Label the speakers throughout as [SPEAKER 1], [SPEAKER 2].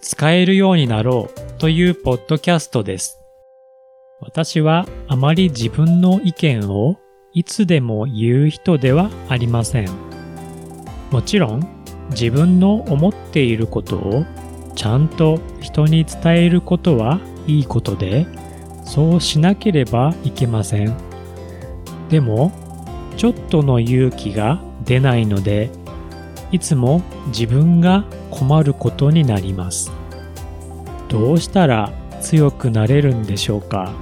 [SPEAKER 1] 使えるようになろうというポッドキャストです。私はあまり自分の意見をいつでも言う人ではありません。もちろん自分の思っていることをちゃんと人に伝えることはいいことで、そうしなければいけません。でも、ちょっとの勇気が出ないのでいつも自分が困ることになります。どうしたら強くなれるんでしょうか？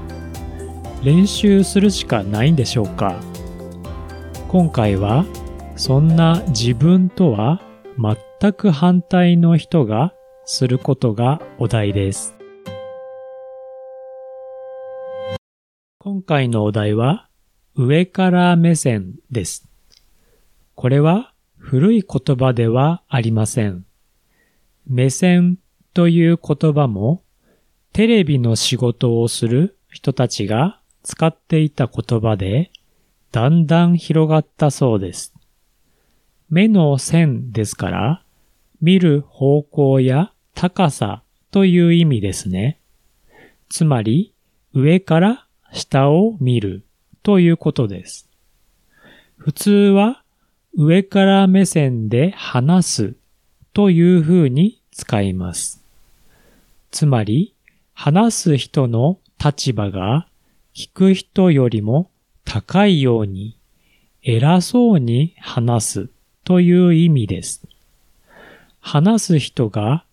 [SPEAKER 1] 練習するしかないんでしょうか？今回はそんな自分とは全く反対の人がすることがお題です。今回のお題は上から目線です。これは古い言葉ではありません。目線という言葉もテレビの仕事をする人たちが使っていた言葉でだんだん広がったそうです。目の線ですから見る方向や高さという意味ですね。つまり上から下を見るということです。普通は上から目線で話すという風に使います。つまり、話す人の立場が聞く人よりも高いように偉そうに話すという意味です。話す人が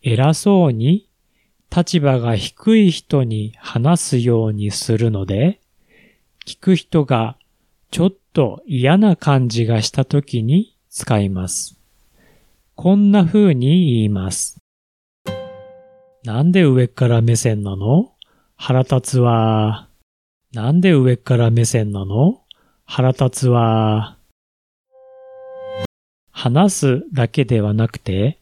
[SPEAKER 1] 偉そうに立場が低い人に話すようにするので、聞く人がちょっと嫌な感じがした時に使います。こんな風に言います。なんで上から目線なの？腹立つわ。なんで上から目線なの？腹立つわ。話すだけではなくて、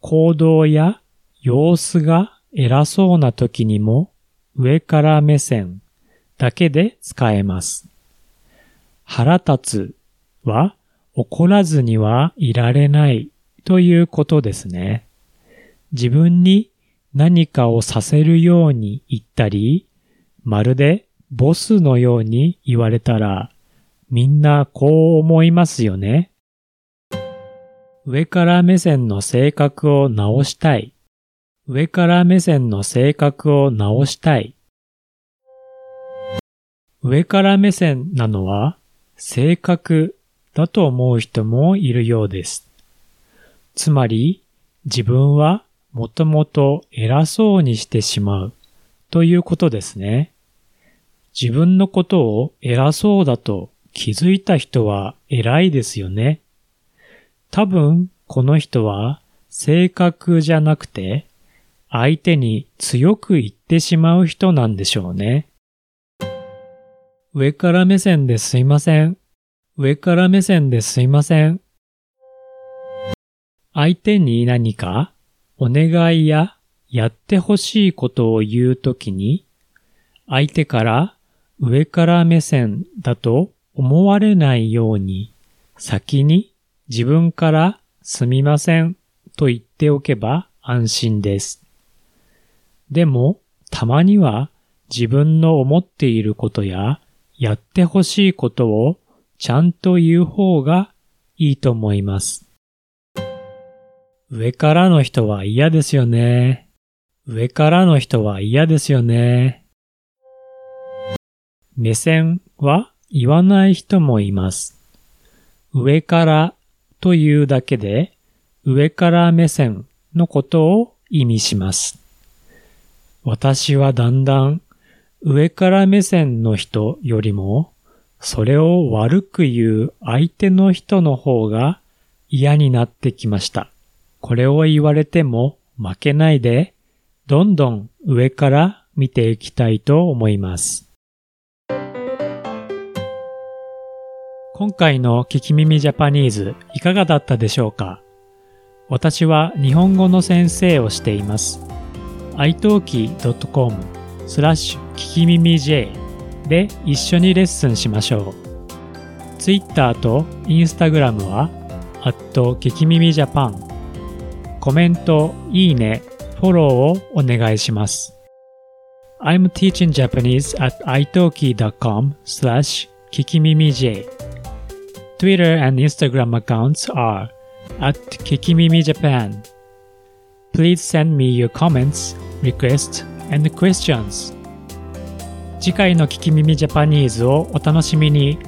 [SPEAKER 1] 行動や様子が偉そうな時にも上から目線だけで使えます。腹立つは怒らずにはいられないということですね。自分に何かをさせるように言ったり、まるでボスのように言われたら、みんなこう思いますよね。上から目線の性格を直したい。上から目線の性格を直したい。上から目線なのは性格だと思う人もいるようです。つまり、自分はもともと偉そうにしてしまうということですね。自分のことを偉そうだと気づいた人は偉いですよね。多分この人は性格じゃなくて相手に強く言ってしまう人なんでしょうね。上から目線ですいません。上から目線ですいません。相手に何かお願いややってほしいことを言うときに、相手から上から目線だと思われないように、先に自分からすみませんと言っておけば安心です。でも、たまには自分の思っていることややってほしいことをちゃんと言う方がいいと思います。上からの人は嫌ですよね。上からの人は嫌ですよね。目線は言わない人もいます。上からというだけで上から目線のことを意味します。私はだんだん上から目線の人よりも、それを悪く言う相手の人の方が嫌になってきました。これを言われても負けないで、どんどん上から見ていきたいと思います。今回の聞き耳ジャパニーズいかがだったでしょうか？私は日本語の先生をしています。italki.com スラッシュ聞き耳 J で一緒にレッスンしましょう。Twitter と Instagram は、アット聞き耳ジャパン。コメント、いいね、フォローをお願いします。I'm teaching Japanese at italki.com slash 聞き耳 J。Twitter and Instagram accounts are at Kikimimi Japan. Please send me your comments, requests, and questions. 次回の聞き耳ジャパニーズをお楽しみに。